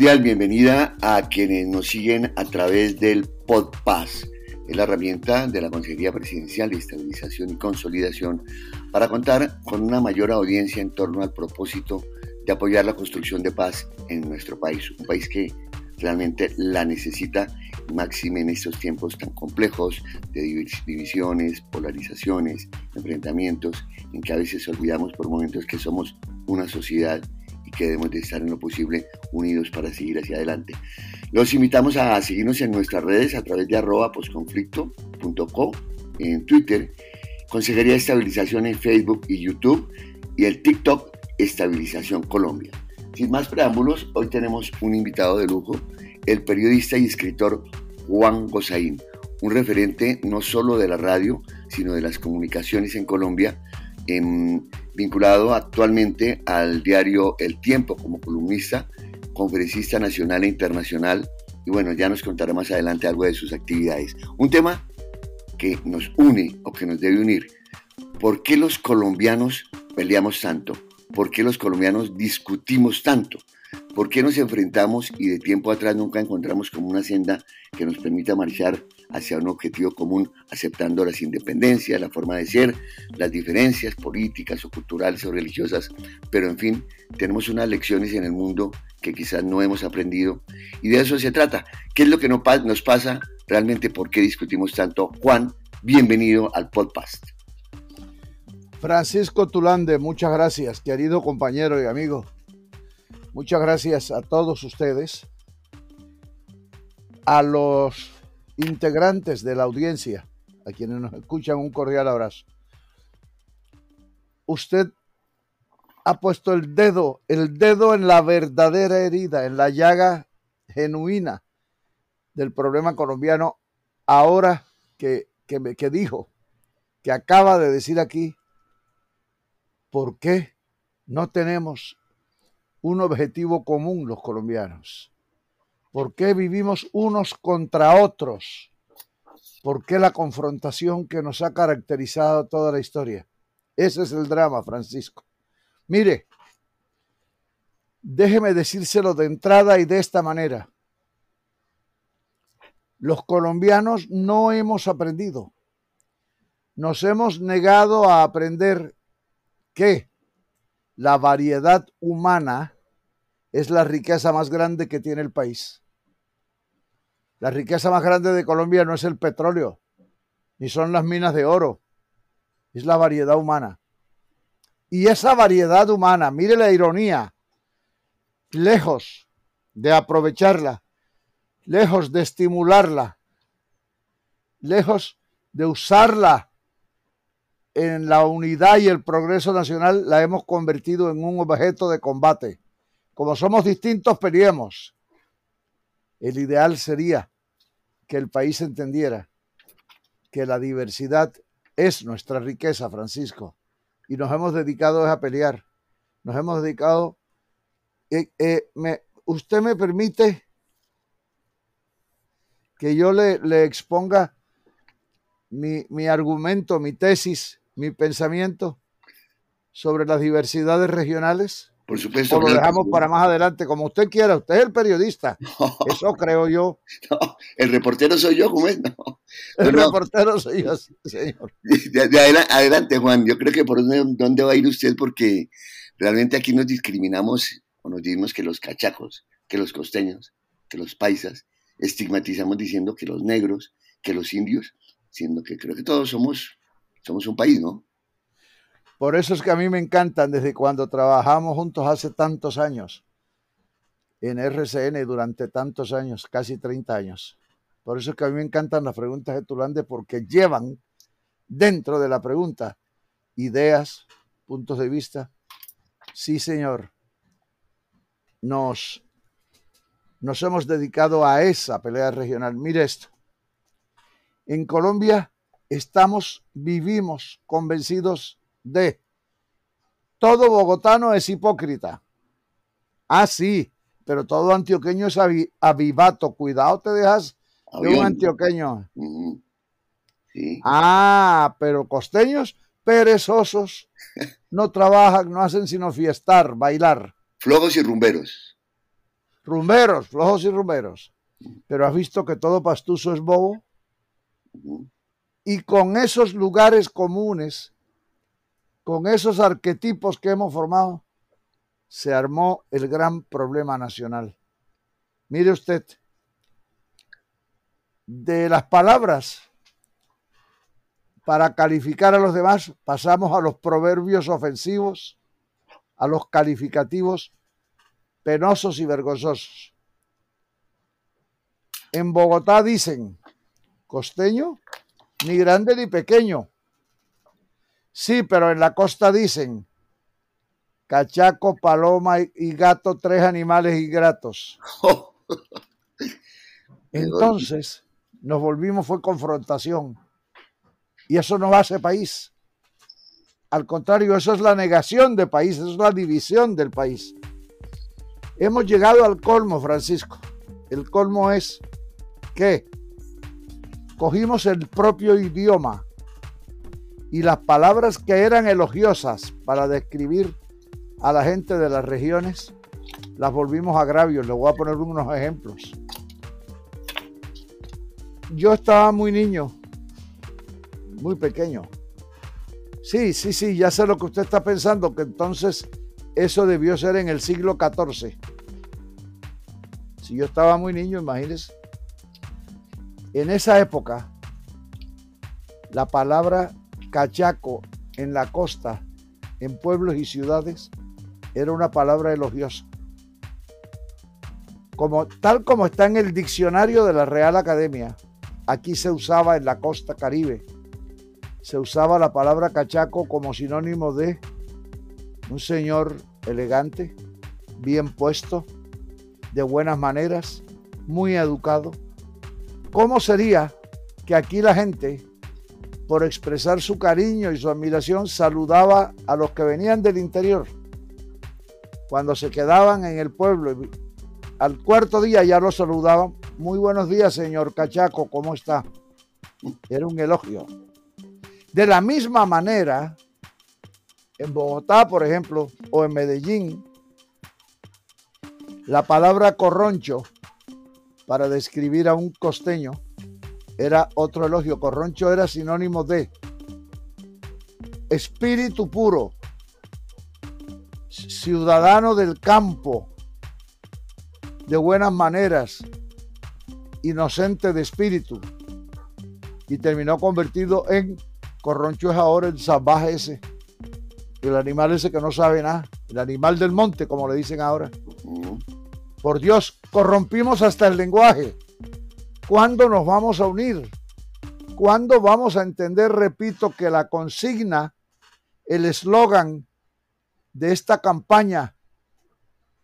cordial bienvenida a quienes nos siguen a través del PodPass. Es la herramienta de la Consejería Presidencial de Estabilización y Consolidación para contar con una mayor audiencia en torno al propósito de apoyar la construcción de paz en nuestro país, un país que realmente la necesita, máxime en estos tiempos tan complejos de divisiones, polarizaciones, enfrentamientos, en que a veces olvidamos por momentos que somos una sociedad y que debemos de estar en lo posible unidos para seguir hacia adelante. Los invitamos a seguirnos en nuestras redes a través de arroba posconflicto.co en Twitter, Consejería de Estabilización en Facebook y YouTube y el TikTok Estabilización Colombia. Sin más preámbulos, hoy tenemos un invitado de lujo, el periodista y escritor Juan Gozaín, un referente no solo de la radio, sino de las comunicaciones en Colombia, vinculado actualmente al diario El Tiempo como columnista, conferencista nacional e internacional, y bueno, ya nos contará más adelante algo de sus actividades. Un tema que nos une o que nos debe unir. ¿Por qué los colombianos peleamos tanto? ¿Por qué los colombianos discutimos tanto? ¿Por qué nos enfrentamos y de tiempo atrás nunca encontramos como una senda que nos permita marchar hacia un objetivo común, aceptando las independencias, la forma de ser, las diferencias políticas o culturales o religiosas? Pero en fin, tenemos unas lecciones en el mundo que quizás no hemos aprendido y de eso se trata. ¿Qué es lo que nos pasa realmente? ¿Por qué discutimos tanto? Juan, bienvenido al podcast. Francisco Tulande, muchas gracias, querido compañero y amigo. Muchas gracias a todos ustedes, a los integrantes de la audiencia, a quienes nos escuchan, un cordial abrazo. Usted ha puesto el dedo, el dedo en la verdadera herida, en la llaga genuina del problema colombiano, ahora que, que, que dijo, que acaba de decir aquí, ¿por qué no tenemos un objetivo común los colombianos? ¿Por qué vivimos unos contra otros? ¿Por qué la confrontación que nos ha caracterizado toda la historia? Ese es el drama, Francisco. Mire, déjeme decírselo de entrada y de esta manera. Los colombianos no hemos aprendido. Nos hemos negado a aprender que la variedad humana es la riqueza más grande que tiene el país. La riqueza más grande de Colombia no es el petróleo, ni son las minas de oro, es la variedad humana. Y esa variedad humana, mire la ironía, lejos de aprovecharla, lejos de estimularla, lejos de usarla en la unidad y el progreso nacional la hemos convertido en un objeto de combate. Como somos distintos, peleemos. El ideal sería que el país entendiera que la diversidad es nuestra riqueza, Francisco, y nos hemos dedicado a pelear. Nos hemos dedicado... Eh, eh, ¿Usted me permite que yo le, exponga mi argumento, mi tesis mi pensamiento sobre las diversidades regionales? Por supuesto. O lo dejamos para más adelante, como usted quiera. Usted es el periodista. Eso creo yo. el reportero soy yo, Juan. el reportero soy yo, señor. De, adelante, Juan. Yo creo que por dónde, va a ir usted, porque realmente aquí nos discriminamos o nos decimos que los cachacos, que los costeños, que los paisas, estigmatizamos diciendo que los negros, que los indios, siendo que creo que todos somos somos un país, ¿no? Por eso es que a mí me encantan desde cuando trabajamos juntos hace tantos años en RCN durante tantos años, casi 30 años. Por eso es que a mí me encantan las preguntas de Tulande porque llevan dentro de la pregunta ideas, puntos de vista. Sí, señor. Nos, nos hemos dedicado a esa pelea regional. Mire esto. En Colombia estamos, vivimos convencidos de todo bogotano es hipócrita. Ah, sí, pero todo antioqueño es avivato. Cuidado, te dejas de un antioqueño. Ah, pero costeños perezosos. No trabajan, no hacen sino fiestar, bailar. Flogos y rumberos. rumberos, flojos y rumberos. Pero has visto que todo pastuso es bobo. Y con esos lugares comunes, con esos arquetipos que hemos formado, se armó el gran problema nacional. Mire usted, de las palabras para calificar a los demás, pasamos a los proverbios ofensivos, a los calificativos penosos y vergonzosos. En Bogotá dicen, costeño, ni grande ni pequeño. Sí, pero en la costa dicen, cachaco, paloma y gato, tres animales ingratos. Entonces nos volvimos, fue confrontación. Y eso no hace país. Al contrario, eso es la negación de país, eso es la división del país. Hemos llegado al colmo, Francisco. El colmo es que cogimos el propio idioma y las palabras que eran elogiosas para describir a la gente de las regiones, las volvimos agravios. Le voy a poner unos ejemplos. Yo estaba muy niño, muy pequeño. Sí, sí, sí, ya sé lo que usted está pensando, que entonces eso debió ser en el siglo XIV. Si yo estaba muy niño, imagínese. En esa época, la palabra cachaco en la costa, en pueblos y ciudades, era una palabra elogiosa. Como, tal como está en el diccionario de la Real Academia, aquí se usaba en la costa caribe se usaba la palabra cachaco como sinónimo de un señor elegante, bien puesto, de buenas maneras, muy educado. ¿Cómo sería que aquí la gente, por expresar su cariño y su admiración, saludaba a los que venían del interior? Cuando se quedaban en el pueblo, al cuarto día ya los saludaban. Muy buenos días, señor Cachaco, ¿cómo está? Era un elogio. De la misma manera, en Bogotá, por ejemplo, o en Medellín, la palabra corroncho para describir a un costeño era otro elogio. Corroncho era sinónimo de espíritu puro, ciudadano del campo, de buenas maneras, inocente de espíritu, y terminó convertido en Corroncho es ahora el salvaje ese, el animal ese que no sabe nada, el animal del monte, como le dicen ahora. Por Dios, corrompimos hasta el lenguaje. ¿Cuándo nos vamos a unir? ¿Cuándo vamos a entender, repito, que la consigna, el eslogan de esta campaña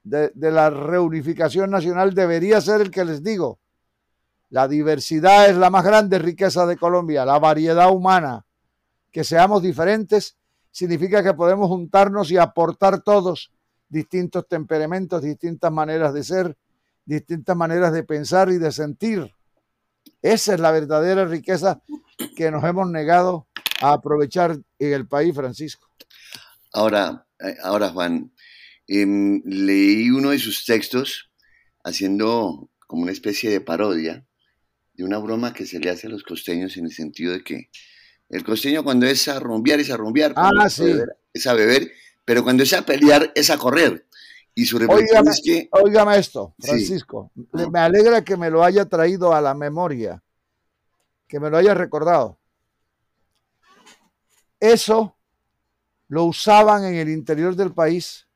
de, de, la reunificación nacional debería ser el que les digo? La diversidad es la más grande riqueza de Colombia, la variedad humana que seamos diferentes significa que podemos juntarnos y aportar todos distintos temperamentos, distintas maneras de ser, distintas maneras de pensar y de sentir. Esa es la verdadera riqueza que nos hemos negado a aprovechar en el país, Francisco. Ahora, eh, ahora Juan, em, leí uno de sus textos haciendo como una especie de parodia de una broma que se le hace a los costeños en el sentido de que el costeño cuando es a rumbear es a rumbear, ah, sí. es a beber, pero cuando es a pelear es a correr. Y su óigame, es que... Óigame esto, Francisco. Me alegra que me lo haya traído a la memoria, que me lo haya recordado. Eso lo usaban en el interior del país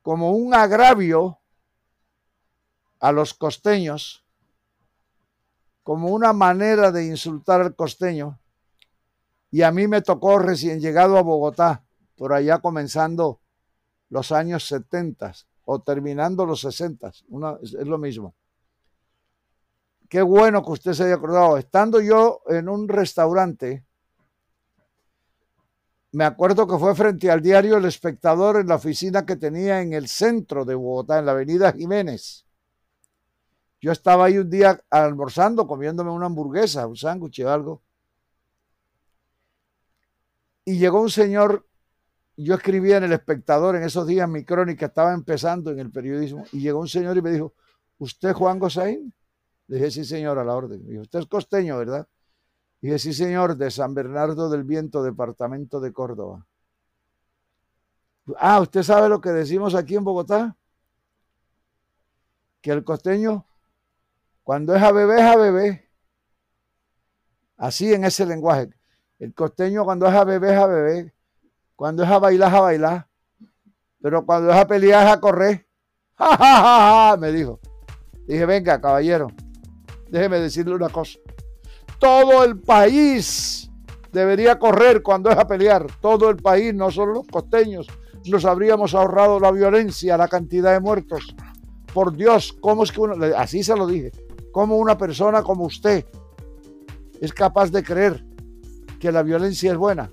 como un agravio a los costeños, como una manera de insultar al costeño y a mí me tocó recién llegado a Bogotá, por allá comenzando los años 70 o terminando los 60, es lo mismo. Qué bueno que usted se haya acordado. Estando yo en un restaurante, me acuerdo que fue frente al diario El Espectador en la oficina que tenía en el centro de Bogotá, en la avenida Jiménez. Yo estaba ahí un día almorzando, comiéndome una hamburguesa, un sándwich o algo. Y llegó un señor, yo escribía en El Espectador en esos días, mi crónica estaba empezando en el periodismo, y llegó un señor y me dijo, ¿usted Juan Gosaín? Le dije, sí, señor, a la orden. Dijo, usted es costeño, ¿verdad? Dije, sí, señor, de San Bernardo del Viento, departamento de Córdoba. Ah, ¿usted sabe lo que decimos aquí en Bogotá? Que el costeño, cuando es a bebé, es a bebé. Así en ese lenguaje. El costeño cuando es a bebé, es a bebé. Cuando es a bailar, es a bailar. Pero cuando es a pelear, es a correr. ¡Ja, ja, ja, ja! Me dijo. Dije, venga, caballero, déjeme decirle una cosa. Todo el país debería correr cuando es a pelear. Todo el país, no solo los costeños. Nos habríamos ahorrado la violencia, la cantidad de muertos. Por Dios, ¿cómo es que uno, así se lo dije, cómo una persona como usted es capaz de creer que la violencia es buena?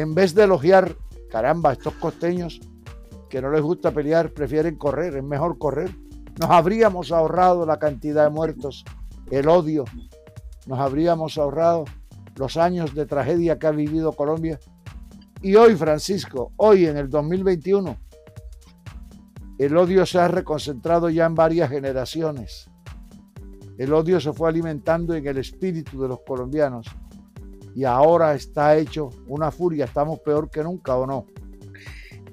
En vez de elogiar, caramba, estos costeños que no les gusta pelear, prefieren correr, es mejor correr. Nos habríamos ahorrado la cantidad de muertos, el odio, nos habríamos ahorrado los años de tragedia que ha vivido Colombia. Y hoy, Francisco, hoy en el 2021, el odio se ha reconcentrado ya en varias generaciones. El odio se fue alimentando en el espíritu de los colombianos y ahora está hecho una furia. Estamos peor que nunca, ¿o no?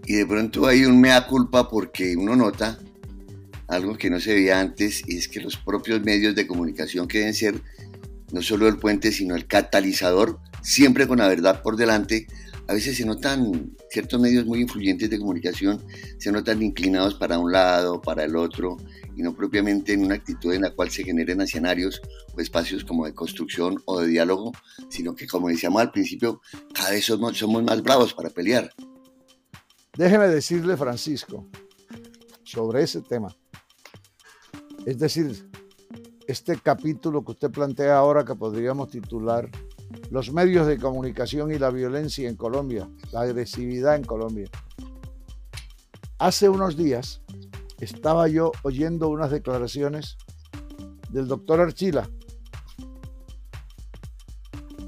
y de pronto hay un mea culpa porque uno nota algo que no se veía antes y es que los propios medios de comunicación que deben ser no solo el puente sino el catalizador, siempre con la verdad por delante, a veces se notan ciertos medios muy influyentes de comunicación, se notan inclinados para un lado, para el otro, y no propiamente en una actitud en la cual se generen escenarios o espacios como de construcción o de diálogo, sino que como decíamos al principio, cada vez somos, más bravos para pelear. Déjeme decirle, Francisco, sobre ese tema. Es decir, este capítulo que usted plantea ahora que podríamos titular Los medios de comunicación y la violencia en Colombia, la agresividad en Colombia. Hace unos días estaba yo oyendo unas declaraciones del doctor Archila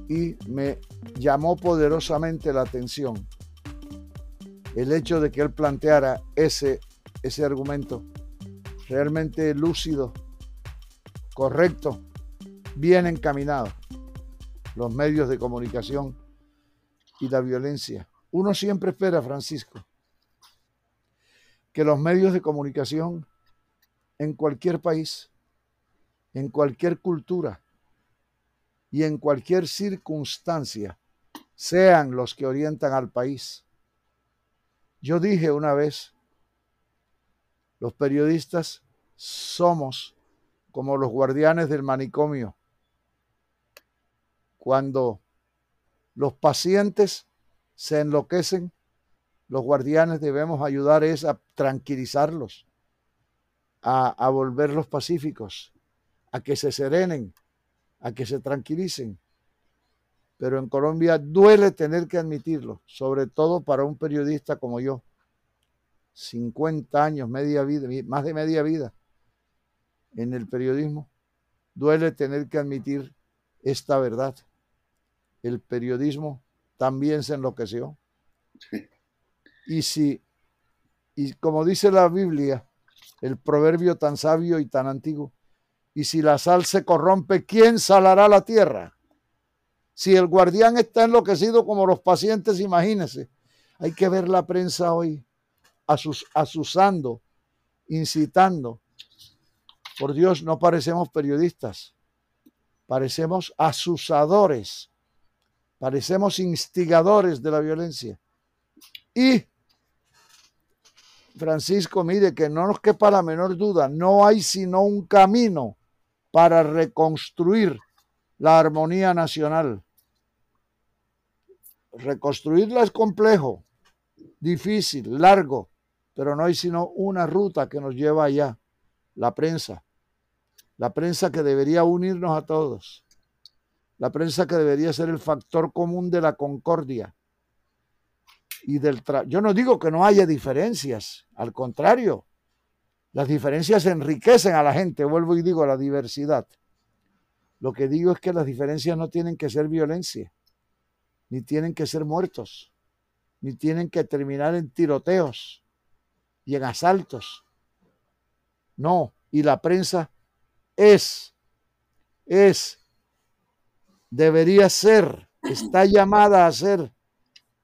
y me llamó poderosamente la atención el hecho de que él planteara ese, ese argumento realmente lúcido, correcto, bien encaminado, los medios de comunicación y la violencia. Uno siempre espera, Francisco, que los medios de comunicación en cualquier país, en cualquier cultura y en cualquier circunstancia sean los que orientan al país yo dije una vez, los periodistas somos como los guardianes del manicomio. Cuando los pacientes se enloquecen, los guardianes debemos ayudar a tranquilizarlos, a, a volverlos pacíficos, a que se serenen, a que se tranquilicen pero en Colombia duele tener que admitirlo, sobre todo para un periodista como yo. 50 años, media vida, más de media vida en el periodismo. Duele tener que admitir esta verdad. El periodismo también se enloqueció. Y si, y como dice la Biblia, el proverbio tan sabio y tan antiguo, y si la sal se corrompe, ¿quién salará la tierra? Si el guardián está enloquecido como los pacientes, imagínense. Hay que ver la prensa hoy asus, asusando, incitando. Por Dios, no parecemos periodistas, parecemos asusadores, parecemos instigadores de la violencia. Y, Francisco, mire que no nos quepa la menor duda, no hay sino un camino para reconstruir la armonía nacional reconstruirla es complejo, difícil, largo, pero no hay sino una ruta que nos lleva allá, la prensa. La prensa que debería unirnos a todos. La prensa que debería ser el factor común de la concordia. Y del Yo no digo que no haya diferencias, al contrario, las diferencias enriquecen a la gente, vuelvo y digo, la diversidad. Lo que digo es que las diferencias no tienen que ser violencia ni tienen que ser muertos, ni tienen que terminar en tiroteos y en asaltos. No, y la prensa es, es, debería ser, está llamada a ser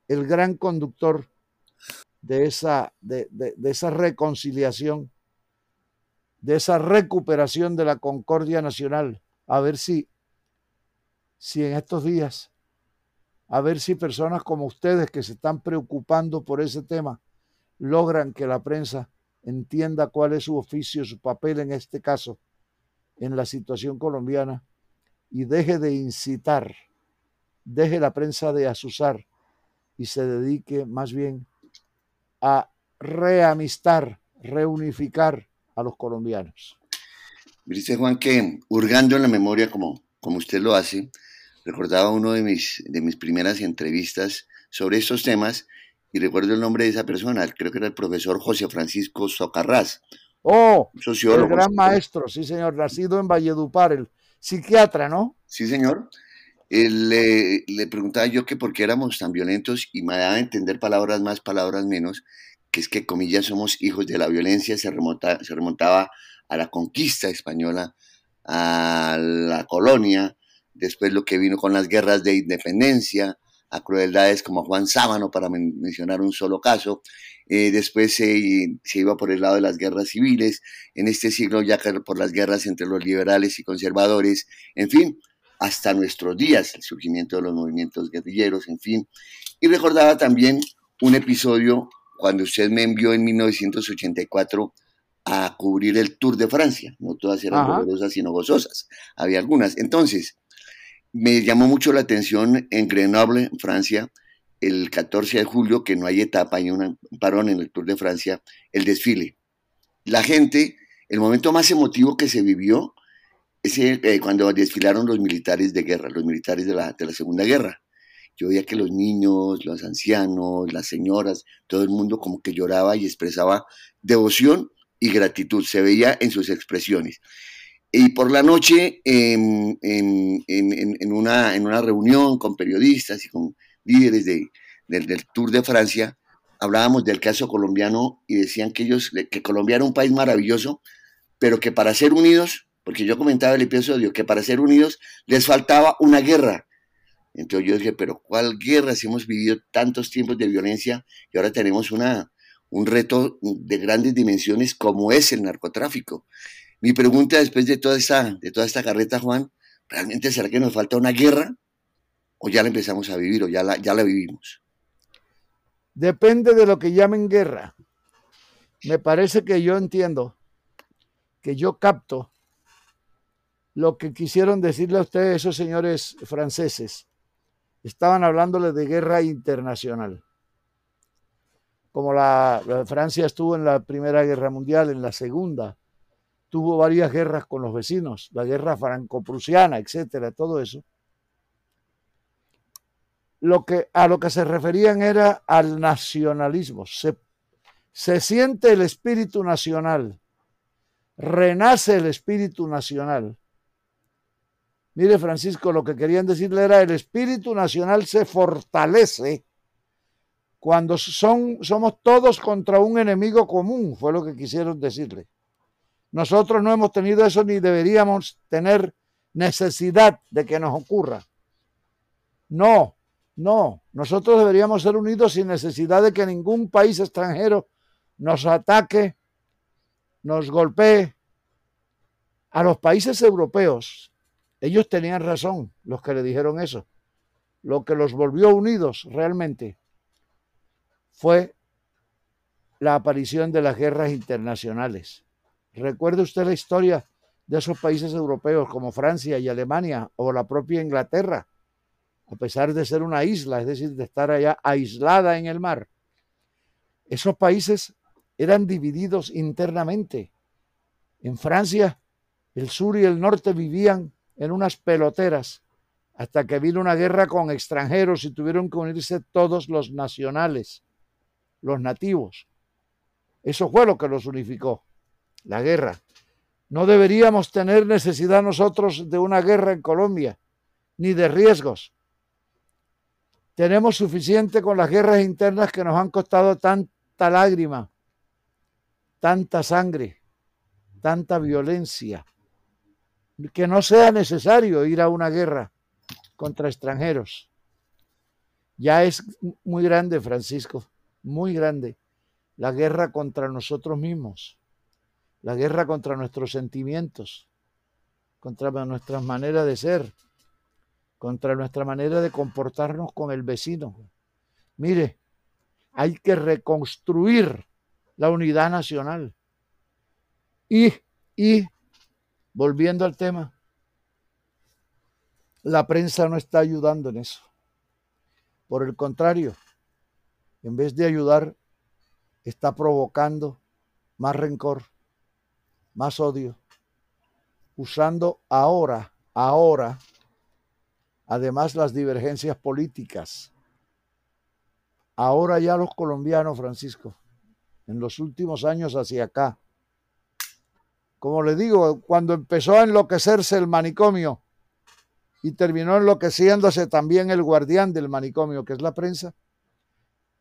el gran conductor de esa, de, esa reconciliación, de esa recuperación de la concordia nacional. A ver si, si en estos días, a ver si personas como ustedes que se están preocupando por ese tema, logran que la prensa entienda cuál es su oficio, su papel en este caso, en la situación colombiana, y deje de incitar, deje la prensa de asusar y se dedique más bien a reamistar, reunificar a los colombianos. Dice Juan que, hurgando en la memoria como, como usted lo hace, recordaba uno de mis, de mis primeras entrevistas sobre estos temas y recuerdo el nombre de esa persona, creo que era el profesor José Francisco Socarrás. Oh, sociólogo. El gran maestro, sí señor, nacido en Valledupar, el psiquiatra, ¿no? Sí señor. le, le, preguntaba yo que por qué éramos tan violentos y me daba a entender palabras más, palabras menos, que es que, comillas, somos hijos de la violencia, se, remonta, se remontaba a la conquista española, a la colonia, después lo que vino con las guerras de independencia, a crueldades como Juan Sábano, para mencionar un solo caso. Eh, después se, se, iba por el lado de las guerras civiles, en este siglo ya por las guerras entre los liberales y conservadores, en fin, hasta nuestros días, el surgimiento de los movimientos guerrilleros, en fin. Y recordaba también un episodio cuando usted me envió en 1984 a cubrir el Tour de Francia. No todas eran dolorosas, sino gozosas. Había algunas. Entonces, me llamó mucho la atención en Grenoble, Francia, el 14 de julio, que no hay etapa, hay un parón en el Tour de Francia, el desfile. La gente, el momento más emotivo que se vivió, es eh, cuando desfilaron los militares de guerra, los militares de la, de la Segunda Guerra yo veía que los niños, los ancianos, las señoras, todo el mundo como que lloraba y expresaba devoción y gratitud, se veía en sus expresiones. Y por la noche, en, una, en una reunión con periodistas y con líderes de, del, Tour de Francia, hablábamos del caso colombiano y decían que ellos, que Colombia era un país maravilloso, pero que para ser unidos, porque yo comentaba el episodio, que para ser unidos les faltaba una guerra, entonces yo dije, pero ¿cuál guerra si hemos vivido tantos tiempos de violencia y ahora tenemos una, un reto de grandes dimensiones como es el narcotráfico? Mi pregunta después de toda esta, de toda esta carreta, Juan, ¿realmente será que nos falta una guerra? ¿O ya la empezamos a vivir o ya la, ya la vivimos? Depende de lo que llamen guerra. Me parece que yo entiendo, que yo capto lo que quisieron decirle a ustedes esos señores franceses estaban hablándole de guerra internacional. Como la, Francia estuvo en la Primera Guerra Mundial, en la Segunda, tuvo varias guerras con los vecinos, la guerra franco-prusiana, etcétera, todo eso. Lo que, a lo que se referían era al nacionalismo. Se, se siente el espíritu nacional, renace el espíritu nacional Mire, Francisco, lo que querían decirle era el espíritu nacional se fortalece cuando son, somos todos contra un enemigo común, fue lo que quisieron decirle. Nosotros no hemos tenido eso ni deberíamos tener necesidad de que nos ocurra. No, no, nosotros deberíamos ser unidos sin necesidad de que ningún país extranjero nos ataque, nos golpee. A los países europeos ellos tenían razón, los que le dijeron eso. Lo que los volvió unidos realmente fue la aparición de las guerras internacionales. Recuerde usted la historia de esos países europeos como Francia y Alemania o la propia Inglaterra, a pesar de ser una isla, es decir, de estar allá aislada en el mar. Esos países eran divididos internamente. En Francia, el sur y el norte vivían en unas peloteras hasta que vino una guerra con extranjeros y tuvieron que unirse todos los nacionales, los nativos. Eso fue lo que los unificó, la guerra. No deberíamos tener necesidad nosotros de una guerra en Colombia, ni de riesgos. Tenemos suficiente con las guerras internas que nos han costado tanta lágrima, tanta sangre, tanta violencia, que no sea necesario ir a una guerra contra extranjeros. Ya es muy grande, Francisco, muy grande, la guerra contra nosotros mismos, la guerra contra nuestros sentimientos, contra nuestras maneras de ser, contra nuestra manera de comportarnos con el vecino. Mire, hay que reconstruir la unidad nacional. Y, y, volviendo al tema, la prensa no está ayudando en eso. Por el contrario, en vez de ayudar, está provocando más rencor, más odio, usando ahora, ahora, además las divergencias políticas. Ahora ya los colombianos, Francisco, en los últimos años hacia acá, como le digo, cuando empezó a enloquecerse el manicomio y terminó enloqueciéndose también el guardián del manicomio, que es la prensa,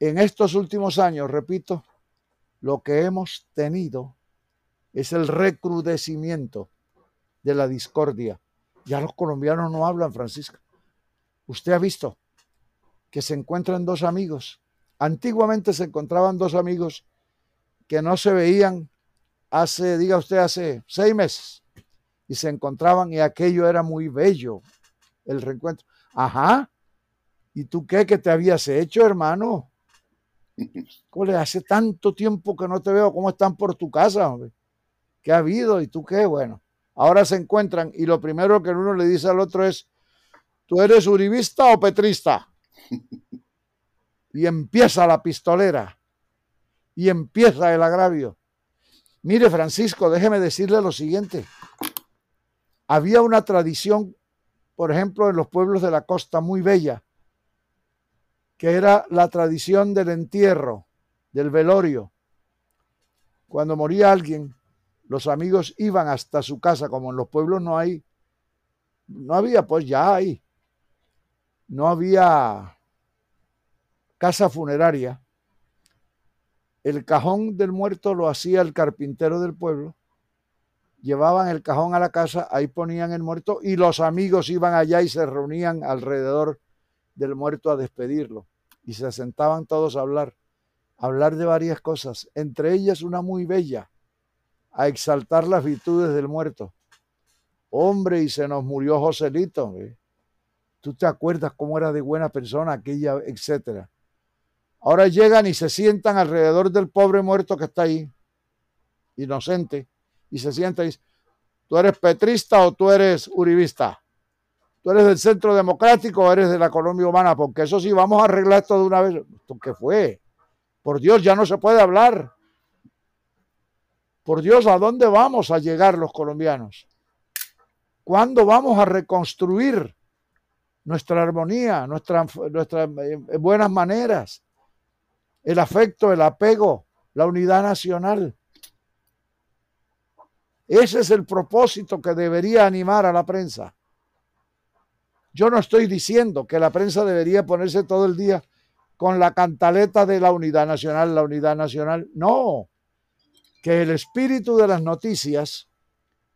en estos últimos años, repito, lo que hemos tenido es el recrudecimiento de la discordia. Ya los colombianos no hablan, Francisco. Usted ha visto que se encuentran dos amigos. Antiguamente se encontraban dos amigos que no se veían hace, diga usted, hace seis meses. Y se encontraban y aquello era muy bello, el reencuentro. Ajá. ¿Y tú qué que te habías hecho, hermano? le hace tanto tiempo que no te veo. ¿Cómo están por tu casa, hombre? ¿Qué ha habido? ¿Y tú qué? Bueno, ahora se encuentran y lo primero que uno le dice al otro es, ¿tú eres uribista o petrista? Y empieza la pistolera y empieza el agravio. Mire, Francisco, déjeme decirle lo siguiente. Había una tradición, por ejemplo, en los pueblos de la costa muy bella, que era la tradición del entierro, del velorio. Cuando moría alguien, los amigos iban hasta su casa, como en los pueblos no hay, no había, pues ya hay, no había casa funeraria. El cajón del muerto lo hacía el carpintero del pueblo. Llevaban el cajón a la casa, ahí ponían el muerto y los amigos iban allá y se reunían alrededor del muerto a despedirlo. Y se sentaban todos a hablar, a hablar de varias cosas, entre ellas una muy bella, a exaltar las virtudes del muerto. Hombre, y se nos murió Joselito. ¿Tú te acuerdas cómo era de buena persona aquella, etcétera? Ahora llegan y se sientan alrededor del pobre muerto que está ahí, inocente, y se sientan y dicen, ¿tú eres petrista o tú eres uribista? ¿Tú eres del Centro Democrático o eres de la Colombia Humana? Porque eso sí, vamos a arreglar esto de una vez. qué fue? Por Dios, ya no se puede hablar. Por Dios, ¿a dónde vamos a llegar los colombianos? ¿Cuándo vamos a reconstruir nuestra armonía, nuestras eh, buenas maneras, el afecto, el apego, la unidad nacional? Ese es el propósito que debería animar a la prensa. Yo no estoy diciendo que la prensa debería ponerse todo el día con la cantaleta de la unidad nacional, la unidad nacional. No, que el espíritu de las noticias,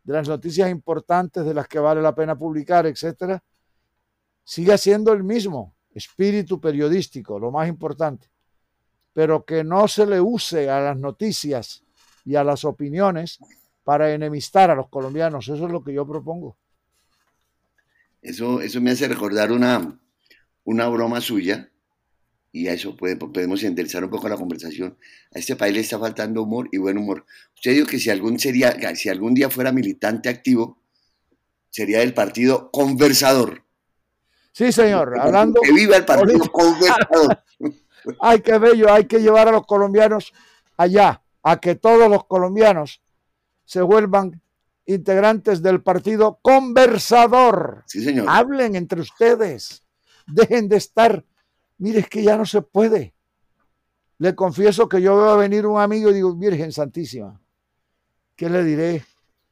de las noticias importantes de las que vale la pena publicar, etcétera, siga siendo el mismo espíritu periodístico, lo más importante, pero que no se le use a las noticias y a las opiniones para enemistar a los colombianos. Eso es lo que yo propongo. Eso, eso me hace recordar una, una broma suya, y a eso podemos enderezar un poco la conversación. A este país le está faltando humor y buen humor. Usted dijo que si algún, sería, si algún día fuera militante activo, sería del partido conversador. Sí, señor, hablando... Que viva el partido conversador. Ay, qué bello, hay que llevar a los colombianos allá, a que todos los colombianos se vuelvan integrantes del partido conversador. Sí, señor. Hablen entre ustedes. Dejen de estar. Mire, es que ya no se puede. Le confieso que yo veo a venir un amigo y digo, Virgen Santísima, ¿qué le diré?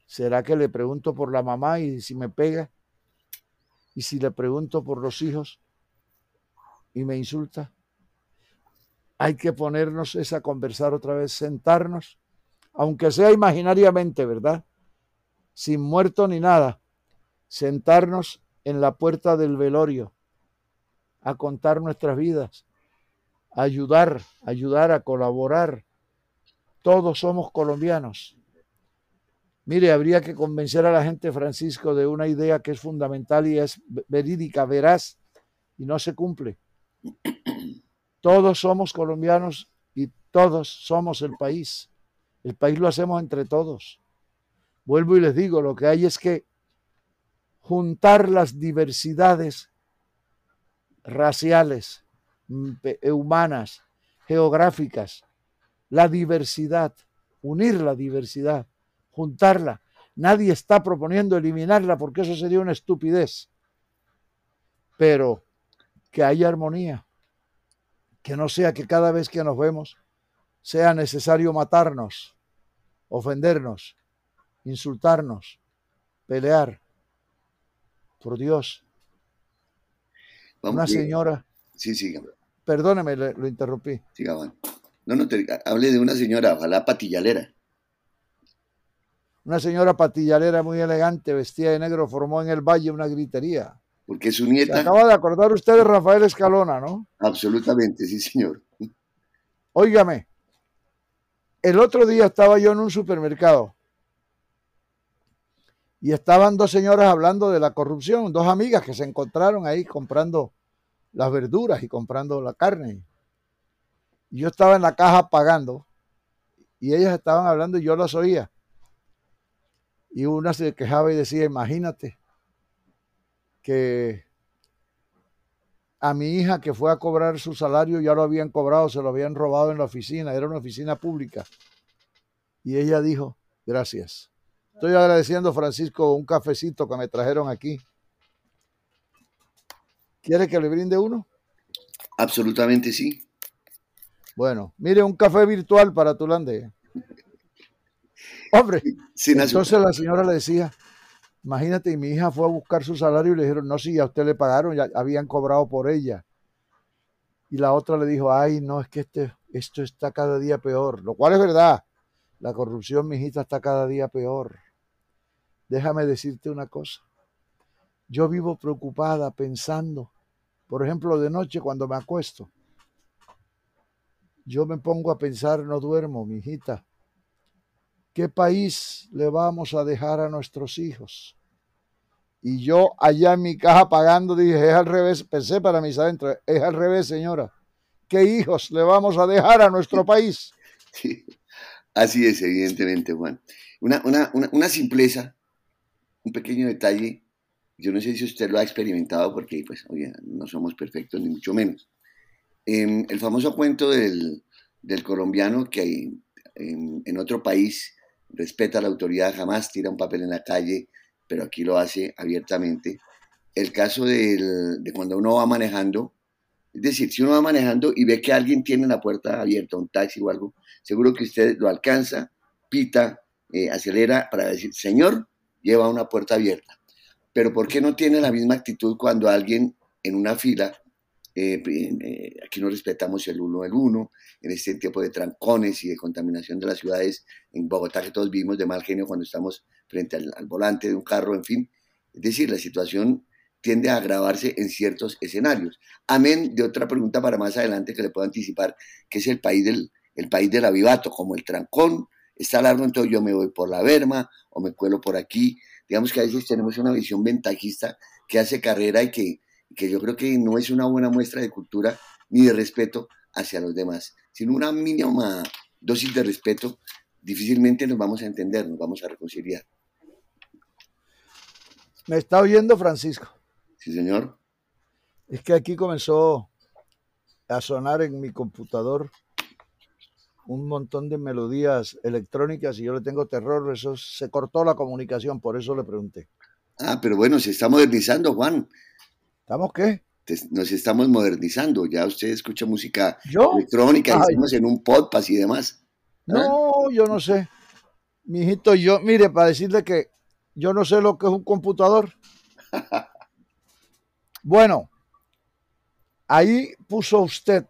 ¿Será que le pregunto por la mamá y si me pega? ¿Y si le pregunto por los hijos y me insulta? Hay que ponernos esa a conversar otra vez, sentarnos aunque sea imaginariamente, ¿verdad? Sin muerto ni nada, sentarnos en la puerta del velorio a contar nuestras vidas, a ayudar, ayudar a colaborar. Todos somos colombianos. Mire, habría que convencer a la gente, Francisco, de una idea que es fundamental y es verídica, veraz, y no se cumple. Todos somos colombianos y todos somos el país. El país lo hacemos entre todos. Vuelvo y les digo, lo que hay es que juntar las diversidades raciales, mm, eh, humanas, geográficas, la diversidad, unir la diversidad, juntarla. Nadie está proponiendo eliminarla porque eso sería una estupidez. Pero que haya armonía, que no sea que cada vez que nos vemos sea necesario matarnos, ofendernos, insultarnos, pelear. Por Dios. Una señora. Sí, sí. Perdóneme, lo interrumpí. Siga, No, no, te, hable de una señora, ojalá patillalera. Una señora patillalera muy elegante, vestida de negro, formó en el valle una gritería. Porque su nieta. Se acaba de acordar usted de Rafael Escalona, ¿no? Absolutamente, sí, señor. Óigame, el otro día estaba yo en un supermercado y estaban dos señoras hablando de la corrupción, dos amigas que se encontraron ahí comprando las verduras y comprando la carne. Yo estaba en la caja pagando y ellas estaban hablando y yo las oía. Y una se quejaba y decía, imagínate que a mi hija que fue a cobrar su salario ya lo habían cobrado, se lo habían robado en la oficina, era una oficina pública. Y ella dijo, gracias. Estoy agradeciendo, Francisco, un cafecito que me trajeron aquí. ¿Quiere que le brinde uno? Absolutamente sí. Bueno, mire, un café virtual para Tulande. Hombre, entonces la señora le decía, imagínate, y mi hija fue a buscar su salario y le dijeron, no, sí, a usted le pagaron, ya habían cobrado por ella. Y la otra le dijo, ay, no, es que este, esto está cada día peor, lo cual es verdad. La corrupción, mi hijita, está cada día peor déjame decirte una cosa. Yo vivo preocupada pensando, por ejemplo, de noche cuando me acuesto. Yo me pongo a pensar, no duermo, mi hijita. ¿Qué país le vamos a dejar a nuestros hijos? Y yo allá en mi caja pagando dije, es al revés, pensé para mis adentros, es al revés, señora. ¿Qué hijos le vamos a dejar a nuestro país? así es, evidentemente, Juan. Una, una, una, una simpleza un pequeño detalle, yo no sé si usted lo ha experimentado porque pues, oye, no somos perfectos ni mucho menos. Em, el famoso cuento del, colombiano que en, otro país respeta la autoridad, jamás tira un papel en la calle, pero aquí lo hace abiertamente. El caso de cuando uno va manejando, es decir, si uno va manejando y ve que alguien tiene la puerta abierta, un taxi o algo, seguro que usted lo alcanza, pita, eh, acelera para decir, señor, lleva una puerta abierta. Pero ¿por qué no tiene la misma actitud cuando alguien en una fila, eh, eh, aquí no respetamos el uno el uno, en este tipo de trancones y de contaminación de las ciudades, en Bogotá que todos vivimos de mal genio cuando estamos frente al, volante de un carro, en fin. Es decir, la situación tiende a agravarse en ciertos escenarios. Amén de otra pregunta para más adelante que le puedo anticipar, que es el país del, el país del avivato, como el trancón, está largo, entonces yo me voy por la berma o me cuelo por aquí. Digamos que a veces tenemos una visión ventajista que hace carrera y que, que yo creo que no es una buena muestra de cultura ni de respeto hacia los demás, sino una mínima dosis de respeto, difícilmente nos vamos a entender, nos vamos a reconciliar. ¿Me está oyendo Francisco? Sí, señor. Es que aquí comenzó a sonar en mi computador un montón de melodías electrónicas y yo le tengo terror, eso se cortó la comunicación, por eso le pregunté. Ah, pero bueno, se está modernizando, Juan. ¿Estamos qué? Nos estamos modernizando, ya usted escucha música electrónica, estamos en un podcast y demás. No, yo no sé. Mijito, yo, mire, para decirle que yo no sé lo que es un computador. bueno, ahí puso usted,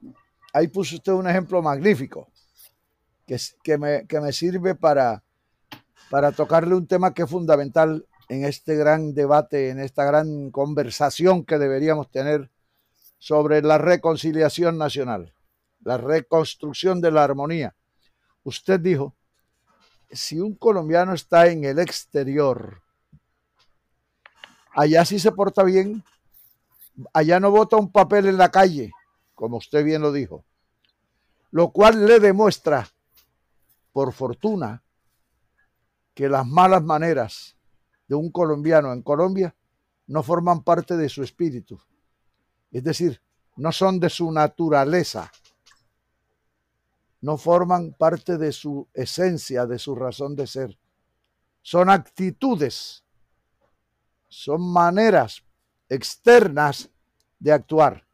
ahí puso usted un ejemplo magnífico que, me, sirve para, para tocarle un tema que es fundamental en este gran debate, en esta gran conversación que deberíamos tener sobre la reconciliación nacional, la reconstrucción de la armonía. Usted dijo, si un colombiano está en el exterior, allá sí se porta bien, allá no vota un papel en la calle, como usted bien lo dijo, lo cual le demuestra, por fortuna, que las malas maneras de un colombiano en Colombia no forman parte de su espíritu. Es decir, no son de su naturaleza, no forman parte de su esencia, de su razón de ser. Son actitudes, son maneras externas de actuar.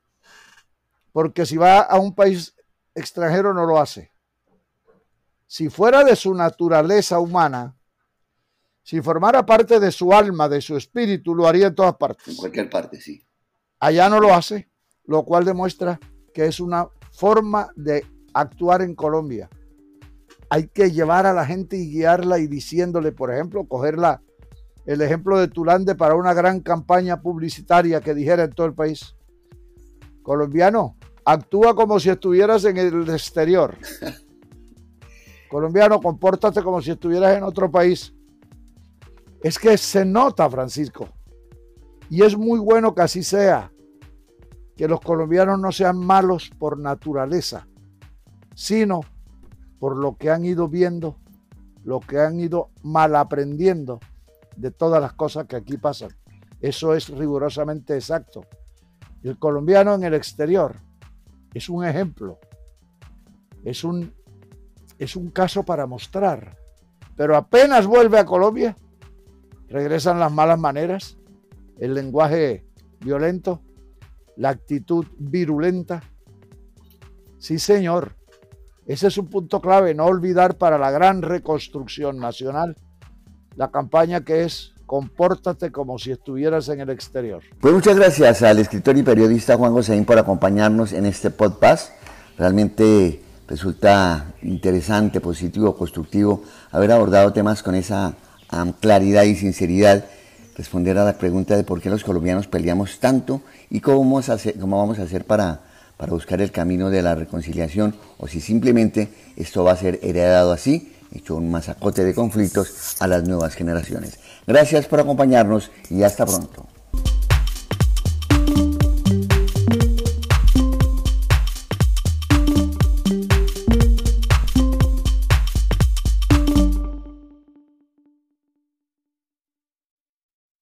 Porque si va a un país extranjero no lo hace. Si fuera de su naturaleza humana, si formara parte de su alma, de su espíritu, lo haría en todas partes. En cualquier parte, sí. Allá no lo hace, lo cual demuestra que es una forma de actuar en Colombia. Hay que llevar a la gente y guiarla y diciéndole, por ejemplo, cogerla, el ejemplo de Tulande para una gran campaña publicitaria que dijera en todo el país. Colombiano, actúa como si estuvieras en el exterior. Colombiano, compórtate como si estuvieras en otro país. Es que se nota, Francisco. Y es muy bueno que así sea. Que los colombianos no sean malos por naturaleza, sino por lo que han ido viendo, lo que han ido mal aprendiendo de todas las cosas que aquí pasan. Eso es rigurosamente exacto. El colombiano en el exterior es un ejemplo, es un, es un caso para mostrar, pero apenas vuelve a Colombia, regresan las malas maneras, el lenguaje violento, la actitud virulenta. Sí, señor, ese es un punto clave, no olvidar para la gran reconstrucción nacional la campaña que es compórtate como si estuvieras en el exterior. Pues muchas gracias al escritor y periodista Juan Joséín por acompañarnos en este podcast. Realmente resulta interesante, positivo, constructivo haber abordado temas con esa claridad y sinceridad responder a la pregunta de por qué los colombianos peleamos tanto y cómo vamos a hacer, cómo vamos a hacer para, para buscar el camino de la reconciliación o si simplemente esto va a ser heredado así, hecho un masacote de conflictos a las nuevas generaciones. Gracias por acompañarnos y hasta pronto.